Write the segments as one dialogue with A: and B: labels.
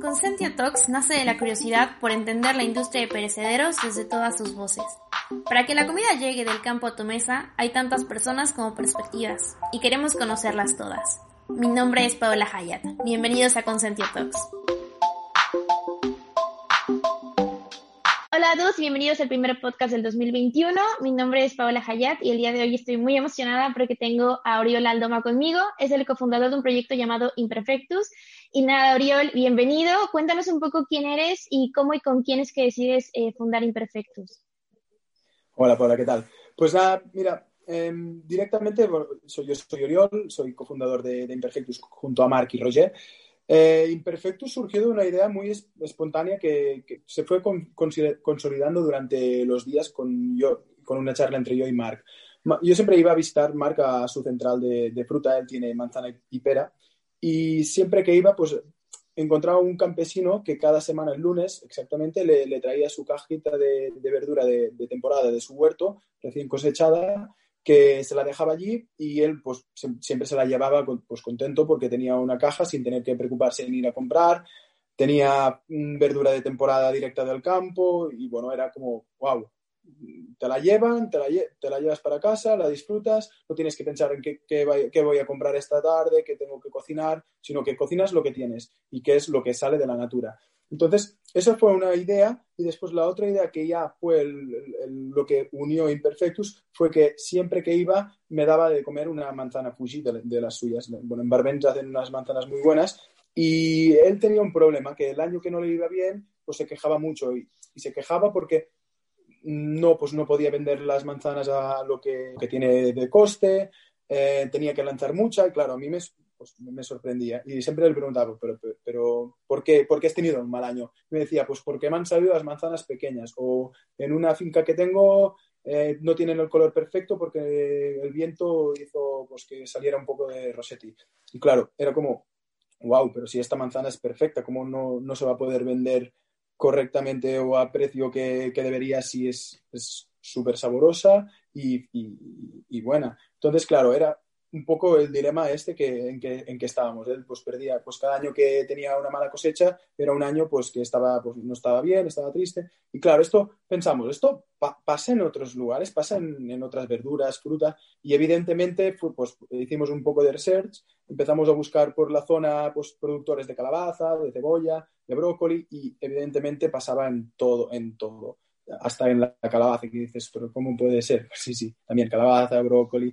A: Consentio Talks nace de la curiosidad por entender la industria de perecederos desde todas sus voces. Para que la comida llegue del campo a tu mesa, hay tantas personas como perspectivas, y queremos conocerlas todas. Mi nombre es Paola Hayat. Bienvenidos a Consentio Talks. Todos y bienvenidos al primer podcast del 2021. Mi nombre es Paola Hayat y el día de hoy estoy muy emocionada porque tengo a Oriol Aldoma conmigo. Es el cofundador de un proyecto llamado Imperfectus. Y nada, Oriol, bienvenido. Cuéntanos un poco quién eres y cómo y con quién es que decides eh, fundar Imperfectus.
B: Hola, Paola, ¿qué tal? Pues nada, mira, em, directamente, soy, yo soy Oriol, soy cofundador de, Imperfectus junto a Marc y Roger. Eh, Imperfectus surgió de una idea muy espontánea que, se fue consolidando durante los días con, yo, con una charla entre yo y Mark. Yo siempre iba a visitar Mark a su central de, fruta, él tiene manzana y pera, y siempre que iba, pues encontraba un campesino que cada semana, el lunes exactamente, le, traía su cajita de, verdura de, temporada de su huerto recién cosechada que se la dejaba allí y él pues siempre se la llevaba pues contento porque tenía una caja sin tener que preocuparse en ir a comprar, tenía mm, verdura de temporada directa del campo y bueno, era como, wow, te la llevan, te la, te la llevas para casa, la disfrutas, no tienes que pensar en qué, qué, voy a comprar esta tarde, qué tengo que cocinar, sino que cocinas lo que tienes y qué es lo que sale de la natura. Entonces, eso fue una idea y después la otra idea que ya fue lo que unió Imperfectus fue que siempre que iba me daba de comer una manzana Fuji de, las suyas. Bueno, en Barbens hacen unas manzanas muy buenas y él tenía un problema, que el año que no le iba bien, pues se quejaba mucho y, se quejaba porque no, pues no podía vender las manzanas a lo que, tiene de coste, eh, tenía que lanzar mucha y claro, a mí me, pues me sorprendía. Y siempre le preguntaba, pero, pero, ¿por, qué, ¿por qué has tenido un mal año? me decía, pues porque me han salido las manzanas pequeñas o en una finca que tengo eh, no tienen el color perfecto porque el viento hizo pues, que saliera un poco de Rossetti. Y claro, era como, wow, pero si esta manzana es perfecta, ¿cómo no, no se va a poder vender correctamente o a precio que, que debería si es súper saborosa y, y, y buena? Entonces, claro, era un poco el dilema este que, en, que, en que estábamos. Él pues perdía, pues cada año que tenía una mala cosecha era un año pues que estaba, pues no estaba bien, estaba triste. Y claro, esto pensamos, esto pasa en otros lugares, pasa en, en, otras verduras, fruta, y evidentemente pues hicimos un poco de research, empezamos a buscar por la zona pues productores de calabaza, de cebolla, de brócoli, y evidentemente pasaba en todo, en todo hasta en la calabaza, que dices, pero ¿cómo puede ser? Pues sí, sí, también calabaza, brócoli,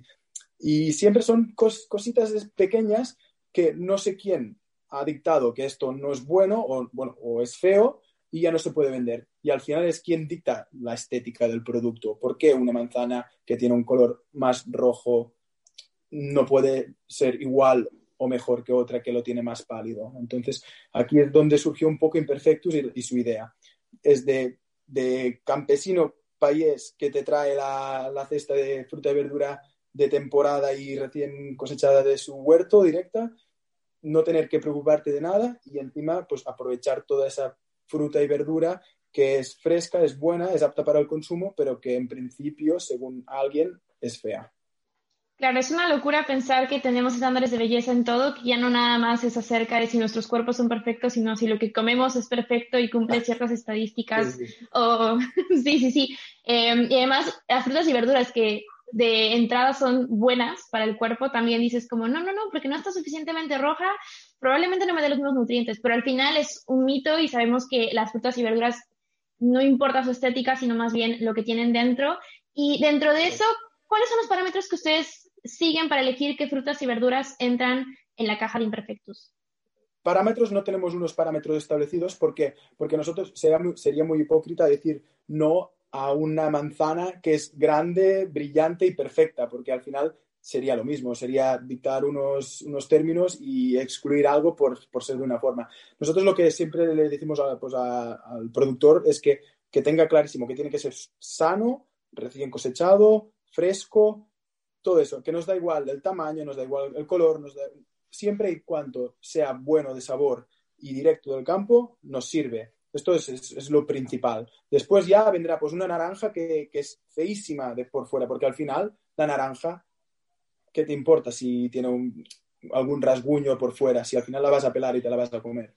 B: y siempre son cositas pequeñas que no sé quién ha dictado que esto no es bueno o, bueno, o es feo y ya no se puede vender. Y al final es quien dicta la estética del producto. ¿Por qué una manzana que tiene un color más rojo no puede ser igual o mejor que otra que lo tiene más pálido? Entonces, aquí es donde surgió un poco Imperfectus y, su idea. Es de, campesino país que te trae la, la, cesta de fruta y verdura de temporada y recién cosechada de su huerto directa, no tener que preocuparte de nada y encima pues aprovechar toda esa fruta y verdura que es fresca, es buena, es apta para el consumo, pero que en principio, según alguien, es fea.
A: Claro, es una locura pensar que tenemos estándares de belleza en todo, que ya no nada más es acerca de si nuestros cuerpos son perfectos, sino si lo que comemos es perfecto y cumple ciertas estadísticas. Sí, sí, O... sí, sí. sí. Eh, y además, las frutas y verduras que de entrada son buenas para el cuerpo, también dices como, no, no, no, porque no está suficientemente roja, probablemente no me dé los mismos nutrientes, pero al final es un mito y sabemos que las frutas y verduras no importa su estética, sino más bien lo que tienen dentro. Y dentro de eso, ¿cuáles son los parámetros que ustedes siguen para elegir qué frutas y verduras entran en la caja de imperfectos?
B: Parámetros no tenemos unos parámetros establecidos porque, porque nosotros sería sería muy hipócrita decir no a una manzana que es grande, brillante y perfecta, porque al final sería lo mismo, sería dictar unos, unos términos y excluir algo por, por, ser de una forma. Nosotros lo que siempre le decimos pues al productor es que, que, tenga clarísimo que tiene que ser sano, recién cosechado, fresco, todo eso, que nos da igual el tamaño, nos da igual el color, nos da, siempre y cuando sea bueno de sabor y directo del campo, nos sirve. Esto es, lo principal. Después ya vendrá pues una naranja que, es feísima de por fuera, porque al final la naranja, ¿qué te importa si tiene algún rasguño por fuera si al final la vas a pelar y te la vas a comer.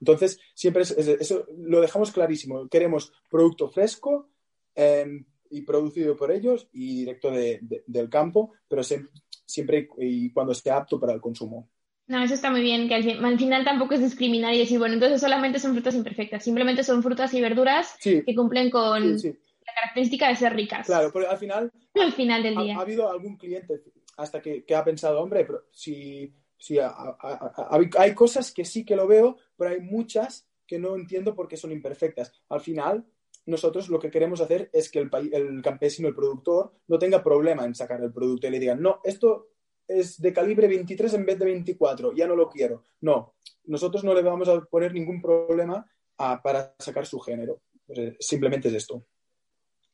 B: Entonces, siempre eso lo dejamos clarísimo. Queremos producto fresco em, y producido por ellos y directo del campo, pero siempre y cuando esté apto para el consumo.
A: No, eso está muy bien, que al, final tampoco es discriminar y decir, bueno, entonces solamente son frutas imperfectas, simplemente son frutas y verduras que cumplen con la característica de ser ricas.
B: Claro, pero al final,
A: al final del día.
B: Ha, habido algún cliente hasta que, ha pensado, hombre, pero si, si hay cosas que sí que lo veo, pero hay muchas que no entiendo por qué son imperfectas. Al final, nosotros lo que queremos hacer es que el, el campesino, el productor, no tenga problema en sacar el producto y le digan, no, esto es de calibre 23 en vez de 24, ya no lo quiero. No, nosotros no le vamos a poner ningún problema para sacar su género. Pues, simplemente es esto.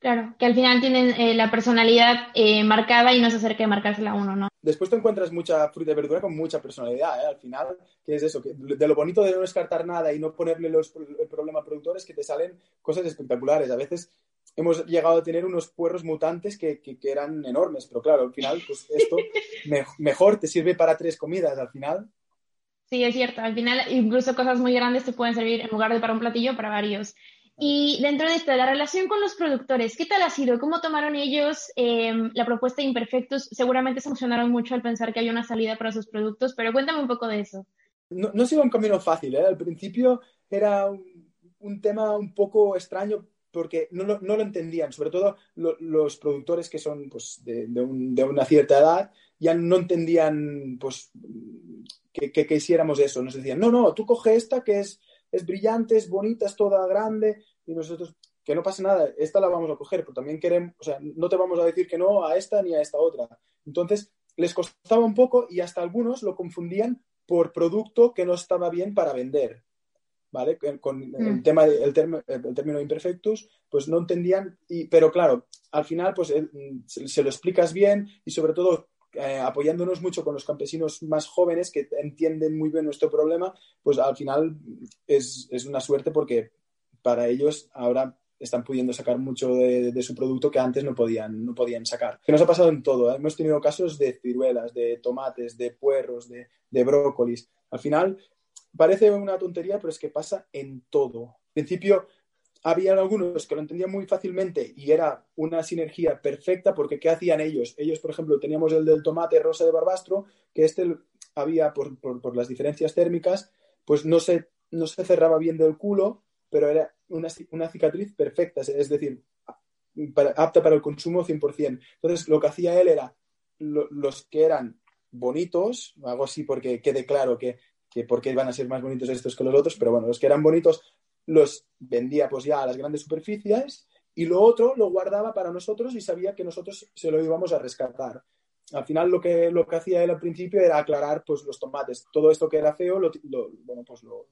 A: Claro, que al final tienen eh, la personalidad eh, marcada y no se acerca de marcársela a uno, ¿no?
B: Después te encuentras mucha fruta y verdura con mucha personalidad, ¿eh? Al final, que es eso, que de lo bonito de no descartar nada y no ponerle los, el problema a productores, que te salen cosas espectaculares. A veces hemos llegado a tener unos puerros mutantes que, que, eran enormes, pero claro, al final, pues esto mejor te sirve para tres comidas, al final.
A: Sí, es cierto, al final incluso cosas muy grandes te pueden servir en lugar de para un platillo, para varios. Y dentro de esto, la relación con los productores, ¿qué tal ha sido? ¿Cómo tomaron ellos em, la propuesta de Imperfectos? Seguramente se emocionaron mucho al pensar que había una salida para sus productos, pero cuéntame un poco de eso.
B: No, no ha sido un camino fácil, ¿eh? Al principio era un, tema un poco extraño porque no lo, no lo entendían, sobre todo los productores que son pues, de, de, una cierta edad, ya no entendían pues, que, que, hiciéramos eso. Nos decían, no, no, tú coge esta que es es brillante, es bonita, es toda grande, y nosotros, que no pasa nada, esta la vamos a coger, pero también queremos, o sea, no te vamos a decir que no a esta ni a esta otra. Entonces, les costaba un poco y hasta algunos lo confundían por producto que no estaba bien para vender. ¿Vale? Con el, mm. tema el, término imperfectus, pues no entendían, y, pero claro, al final pues se, lo explicas bien y sobre todo eh, apoyándonos mucho con los campesinos más jóvenes que entienden muy bien nuestro problema, pues al final es, una suerte porque para ellos ahora están pudiendo sacar mucho de, su producto que antes no podían, no podían sacar. Que nos ha pasado en todo. ¿eh? Hemos tenido casos de ciruelas, de tomates, de puerros, de, de brócolis. Al final parece una tontería, pero es que pasa en todo. En principio, había algunos que lo entendían muy fácilmente y era una sinergia perfecta porque ¿qué hacían ellos? Ellos, por ejemplo, teníamos el del tomate rosa de barbastro, que este había, por, por, las diferencias térmicas, pues no se, no se cerraba bien del culo, pero era una, una cicatriz perfecta, es decir, apta para el consumo 100%. Entonces, lo que hacía él era los que eran bonitos, algo así porque quede claro que, que por qué iban a ser más bonitos estos que los otros, pero bueno, los que eran bonitos los vendía pues ya a las grandes superficies y lo otro lo guardaba para nosotros y sabía que nosotros se lo íbamos a rescatar. Al final lo que, lo que hacía él al principio era aclarar pues los tomates. Todo esto que era feo lo, bueno, pues lo,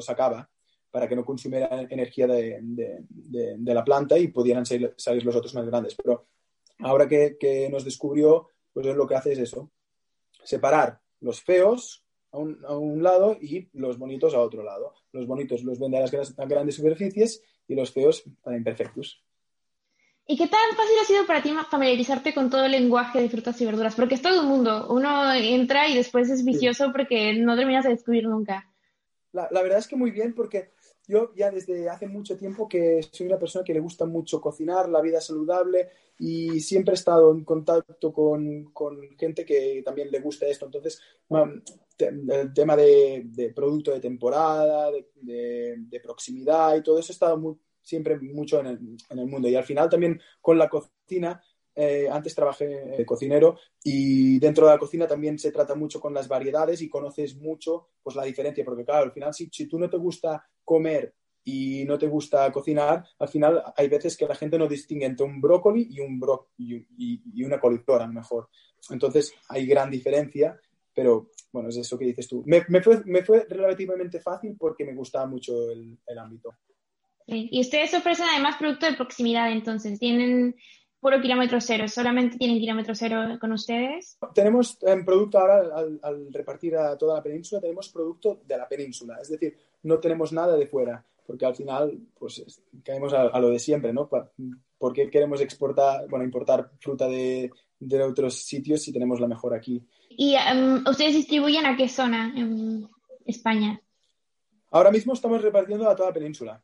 B: sacaba para que no consumiera energía de, de, la planta y pudieran salir, salir, los otros más grandes. Pero ahora que, que nos descubrió, pues lo que hace es eso, separar los feos a un, lado y los bonitos a otro lado. Los bonitos los vende a las grandes superficies y los feos para imperfectos.
A: ¿Y qué tan fácil ha sido para ti familiarizarte con todo el lenguaje de frutas y verduras? Porque es todo el mundo. Uno entra y después es vicioso porque no terminas de descubrir nunca.
B: La, la, verdad es que muy bien porque yo ya desde hace mucho tiempo que soy una persona que le gusta mucho cocinar, la vida saludable y siempre he estado en contacto con, con gente que también le gusta esto. Entonces, el tema de, de, producto de temporada, de, de, proximidad y todo eso estado muy, siempre mucho en el, en el, mundo. Y al final también con la cocina, eh, antes trabajé de cocinero y dentro de la cocina también se trata mucho con las variedades y conoces mucho pues la diferencia, porque claro, al final si, si tú no te gusta comer y no te gusta cocinar, al final hay veces que la gente no distingue entre un brócoli y, un bro y, y, una coliflor a lo mejor. Entonces hay gran diferencia, pero bueno, es eso que dices tú. Me, me, fue, me fue, relativamente fácil porque me gustaba mucho el, el ámbito.
A: Y ustedes ofrecen además producto de proximidad, entonces, tienen puro kilómetro cero, solamente tienen kilómetro cero con ustedes.
B: Tenemos en producto ahora, al, al, repartir a toda la península, tenemos producto de la península, es decir, no tenemos nada de fuera porque al final pues caemos a, lo de siempre, ¿no? ¿Por qué queremos exportar, bueno, importar fruta de, de, otros sitios si tenemos la mejor aquí?
A: ¿Y em, ustedes distribuyen a qué zona en España?
B: Ahora mismo estamos repartiendo a toda la península.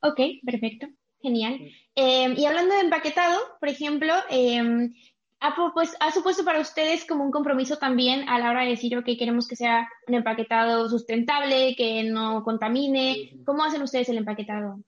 A: Ok, perfecto. Genial. Em, y hablando de empaquetado, por ejemplo, eh, ¿ha, pues, ¿ha, supuesto para ustedes como un compromiso también a la hora de decir, ok, queremos que sea un empaquetado sustentable, que no contamine? ¿Cómo hacen ustedes el empaquetado?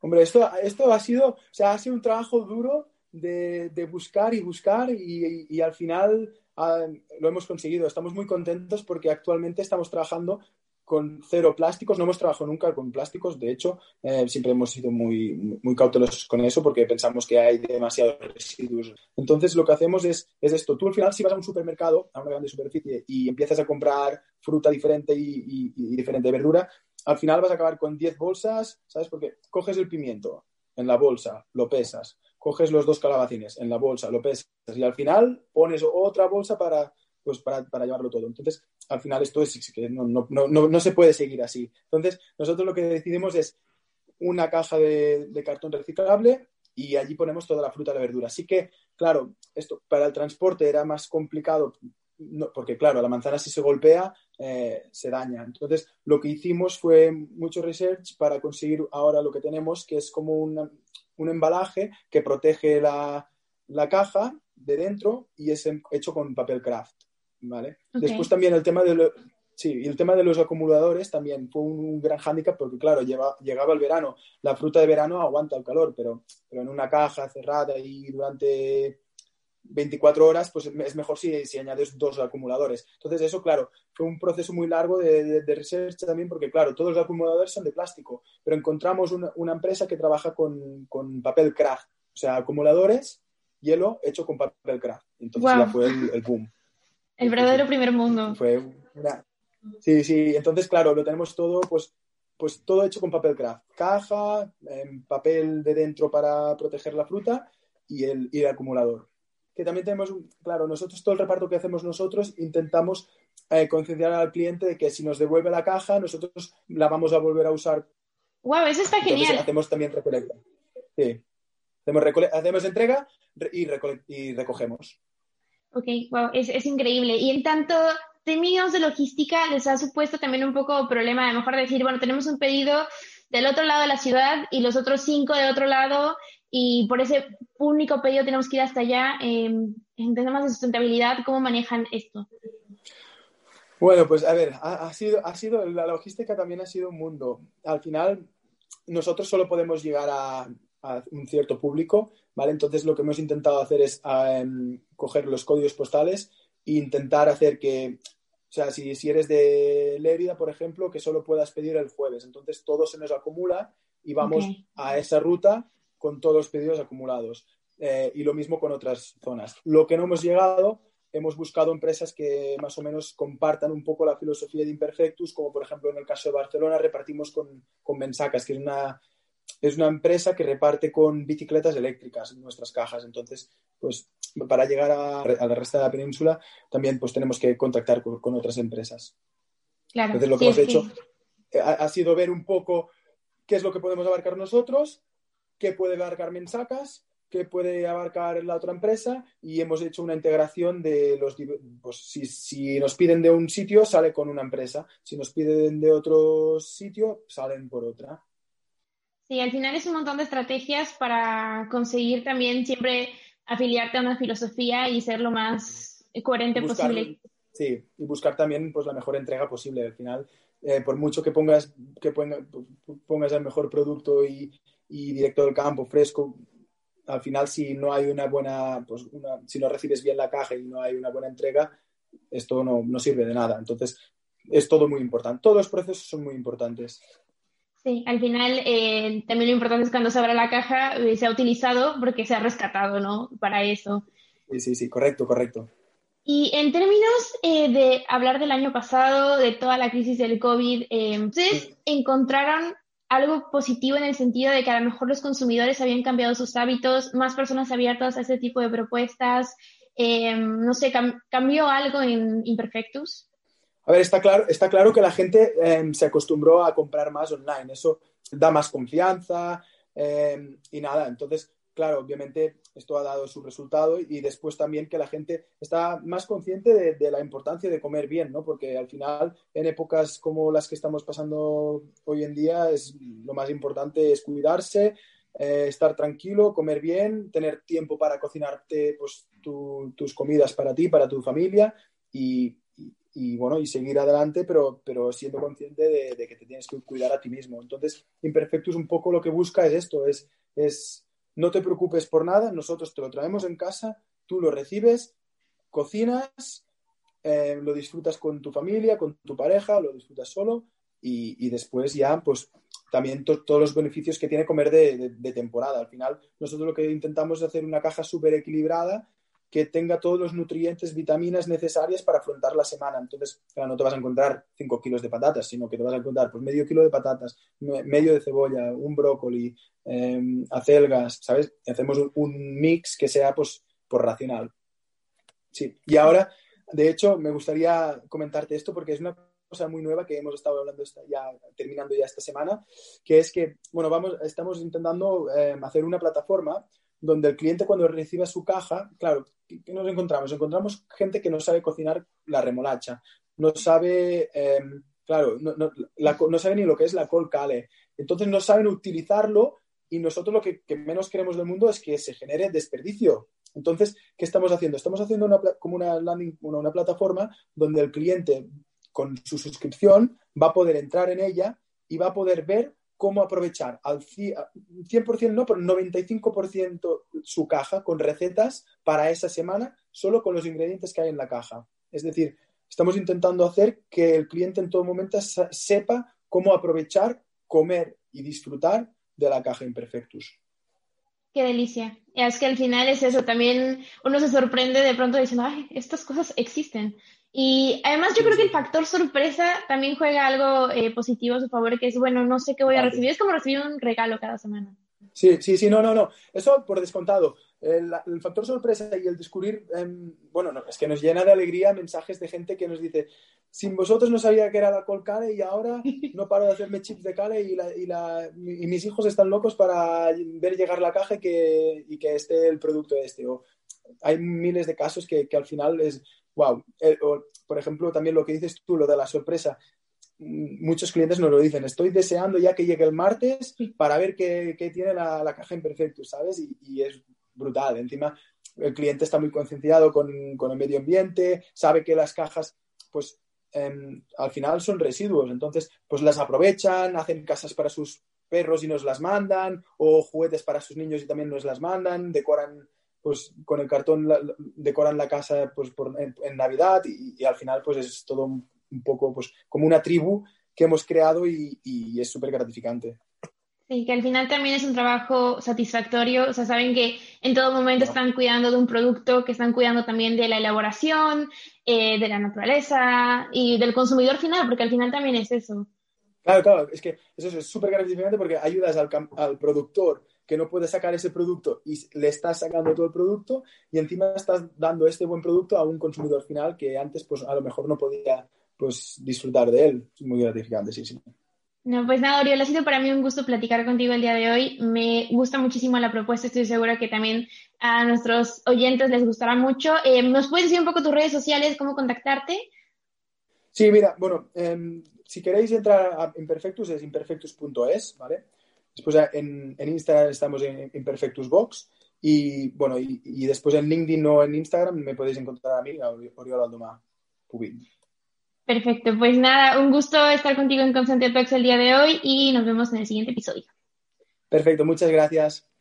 B: Hombre, esto, esto ha sido, o sea, ha sido un trabajo duro de, de buscar y buscar y, y, al final ah, lo hemos conseguido. Estamos muy contentos porque actualmente estamos trabajando con cero plásticos. No hemos trabajado nunca con plásticos. De hecho, eh, siempre hemos sido muy, muy cautelosos con eso porque pensamos que hay demasiados residuos. Entonces, lo que hacemos es, es esto. Tú al final, si vas a un supermercado, a una grande superficie, y empiezas a comprar fruta diferente y, y, diferente verdura, al final vas a acabar con 10 bolsas, ¿sabes? Porque coges el pimiento en la bolsa, lo pesas, coges los dos calabacines en la bolsa, lo pesas y al final pones otra bolsa para, pues para, para llevarlo todo. Entonces, al final esto es no, no, no, no, se puede seguir así. Entonces, nosotros lo que decidimos es una caja de, de cartón reciclable y allí ponemos toda la fruta y la verdura. Así que, claro, esto para el transporte era más complicado porque claro, la manzana si se golpea eh, se daña. Entonces, lo que hicimos fue mucho research para conseguir ahora lo que tenemos, que es como una, un embalaje que protege la, la, caja de dentro y es hecho con papel craft. ¿vale? Okay. Después también el tema de lo, sí, y el tema de los acumuladores también fue un, un gran hándicap porque, claro, lleva, llegaba el verano. La fruta de verano aguanta el calor, pero, pero en una caja cerrada y durante 24 horas, pues es mejor si, si, añades dos acumuladores. Entonces, eso, claro, fue un proceso muy largo de, de, de, research también, porque, claro, todos los acumuladores son de plástico, pero encontramos una, una empresa que trabaja con, con, papel craft, o sea, acumuladores, hielo hecho con papel craft. Entonces, wow. ya fue el, el, boom.
A: El verdadero primer mundo.
B: Fue una... Sí, sí, entonces, claro, lo tenemos todo, pues, pues todo hecho con papel craft. Caja, eh, papel de dentro para proteger la fruta y el, y el acumulador que también tenemos, claro, nosotros todo el reparto que hacemos nosotros intentamos eh, concienciar al cliente de que si nos devuelve la caja, nosotros la vamos a volver a usar.
A: ¡Wow! Eso está
B: Entonces,
A: genial.
B: Hacemos también recolecta. Sí. Hacemos, recole hacemos entrega y, y, recogemos.
A: Ok, wow, es, es increíble. Y en tanto términos de logística, les ha supuesto también un poco problema, a lo mejor decir, bueno, tenemos un pedido del otro lado de la ciudad y los otros cinco de otro lado y por ese único pedido tenemos que ir hasta allá. Eh, en temas de sustentabilidad, ¿cómo manejan esto?
B: Bueno, pues a ver, ha, ha, sido, ha sido, la logística también ha sido un mundo. Al final, nosotros solo podemos llegar a, a un cierto público, ¿vale? Entonces lo que hemos intentado hacer es um, coger los códigos postales e intentar hacer que, o sea, si, si eres de Lérida, por ejemplo, que solo puedas pedir el jueves. Entonces todo se nos acumula y vamos okay. a esa ruta con todos los pedidos acumulados. Eh, y lo mismo con otras zonas. Lo que no hemos llegado, hemos buscado empresas que más o menos compartan un poco la filosofía de Imperfectus, como por ejemplo en el caso de Barcelona repartimos con, con Bensacas, que es una, es una empresa que reparte con bicicletas eléctricas en nuestras cajas. Entonces, pues para llegar a, a la resto de la península también pues tenemos que contactar con, con otras empresas.
A: Claro,
B: Entonces lo que sí, hemos sí. hecho ha, ha sido ver un poco qué es lo que podemos abarcar nosotros qué puede abarcar Mensacas, qué puede abarcar la otra empresa y hemos hecho una integración de los pues si, si, nos piden de un sitio sale con una empresa. Si nos piden de otro sitio salen por otra.
A: Sí al final es un montón de estrategias para conseguir también siempre afiliarte a una filosofía y ser lo más coherente
B: buscar,
A: posible.
B: sí y buscar también pues la mejor entrega posible. Al final eh, por mucho que pongas que ponga, pongas el mejor producto y y directo del campo, fresco, al final si no hay una buena, pues una, si no recibes bien la caja y no hay una buena entrega, esto no, no sirve de nada. Entonces, es todo muy importante. Todos los procesos son muy importantes.
A: Sí, al final eh, también lo importante es cuando se abra la caja eh, se ha utilizado porque se ha rescatado, ¿no? Para eso.
B: Sí, sí, sí, correcto, correcto.
A: Y en términos eh, de hablar del año pasado, de toda la crisis del COVID, eh, ¿ustedes encontraron algo positivo en el sentido de que a lo mejor los consumidores habían cambiado sus hábitos, más personas abiertas a ese tipo de propuestas. Eh, no sé, cam ¿cambió algo en Imperfectus?
B: A ver, está claro, está claro que la gente eh, se acostumbró a comprar más online. Eso da más confianza eh, y nada. Entonces, claro, obviamente esto ha dado su resultado y después también que la gente está más consciente de, la importancia de comer bien, ¿no? Porque al final, en épocas como las que estamos pasando hoy en día, es lo más importante es cuidarse, eh, estar tranquilo, comer bien, tener tiempo para cocinarte pues, tus comidas para ti, para tu familia y, bueno, y seguir adelante, pero, pero siendo consciente de, que te tienes que cuidar a ti mismo. Entonces, Imperfectus un poco lo que busca es esto, es, es no te preocupes por nada, nosotros te lo traemos en casa, tú lo recibes, cocinas, eh, lo disfrutas con tu familia, con tu pareja, lo disfrutas solo y, después ya, pues también todos los beneficios que tiene comer de, temporada. Al final, nosotros lo que intentamos es hacer una caja súper equilibrada que tenga todos los nutrientes, vitaminas necesarias para afrontar la semana. Entonces, no te vas a encontrar 5 kilos de patatas, sino que te vas a encontrar pues, medio kilo de patatas, medio de cebolla, un brócoli, eh, acelgas, ¿sabes? Hacemos un, mix que sea pues, por racional. Sí, y ahora, de hecho, me gustaría comentarte esto porque es una cosa muy nueva que hemos estado hablando ya terminando ya esta semana, que es que, bueno, vamos, estamos intentando eh, hacer una plataforma donde el cliente cuando reciba su caja, claro, ¿qué nos encontramos? Encontramos gente que no sabe cocinar la remolacha, no sabe, em, claro, no, sabe ni lo que es la col cale, entonces no saben utilizarlo y nosotros lo que, menos queremos del mundo es que se genere desperdicio. Entonces, ¿qué estamos haciendo? Estamos haciendo una, como una, landing, una plataforma donde el cliente con su suscripción va a poder entrar en ella y va a poder ver cómo aprovechar al 100% no, pero 95% su caja con recetas para esa semana solo con los ingredientes que hay en la caja. Es decir, estamos intentando hacer que el cliente en todo momento sepa cómo aprovechar, comer y disfrutar de la caja Imperfectus.
A: Qué delicia. Es que al final es eso, también uno se sorprende de pronto diciendo, ay, estas cosas existen. Y además yo creo que el factor sorpresa también juega algo eh, positivo a su favor, que es, bueno, no sé qué voy a recibir. Es como recibir un regalo cada semana.
B: Sí, sí, sí, no, no, no. Eso por descontado. El, factor sorpresa y el descubrir, em, bueno, no, es que nos llena de alegría mensajes de gente que nos dice, sin vosotros no sabía que era la col cale y ahora no paro de hacerme chips de cale y, la, y, la, y mis hijos están locos para ver llegar la caja y que, y que esté el producto este. O, hay miles de casos que, que al final es, wow. Eh, por ejemplo, también lo que dices tú, lo de la sorpresa. Mm, muchos clientes nos lo dicen, estoy deseando ya que llegue el martes para ver qué, tiene la, la, caja Imperfectus, ¿sabes? Y, es brutal. Encima, el cliente está muy concienciado con, el medio ambiente, sabe que las cajas, pues, em, al final son residuos. Entonces, pues las aprovechan, hacen casas para sus perros y nos las mandan, o juguetes para sus niños y también nos las mandan, decoran pues con el cartón decoran la casa pues en, Navidad y, al final pues es todo un, poco pues como una tribu que hemos creado y, es súper gratificante.
A: Sí, que al final también es un trabajo satisfactorio, o sea, saben que en todo momento están cuidando de un producto, que están cuidando también de la elaboración, eh, de la naturaleza y del consumidor final, porque al final también es eso.
B: Claro, claro, es que eso es súper gratificante porque ayudas al, al productor que no puede sacar ese producto y le estás sacando todo el producto y encima estás dando este buen producto a un consumidor final que antes pues a lo mejor no podía pues disfrutar de él. Es muy gratificante, sí, sí.
A: No, pues nada, Oriol, ha sido para mí un gusto platicar contigo el día de hoy. Me gusta muchísimo la propuesta, estoy segura que también a nuestros oyentes les gustará mucho. Eh, ¿Nos puedes decir un poco tus redes sociales, cómo contactarte?
B: Sí, mira, bueno, em, si queréis entrar a Imperfectus es imperfectus.es, ¿vale? Después en, en Instagram estamos en Imperfectus Box y bueno, y, después en LinkedIn o en Instagram me podéis encontrar a mí, a Oriol Aldoma Pubin.
A: Perfecto, pues nada, un gusto estar contigo en Constante Talks el día de hoy y nos vemos en el siguiente episodio.
B: Perfecto, muchas gracias.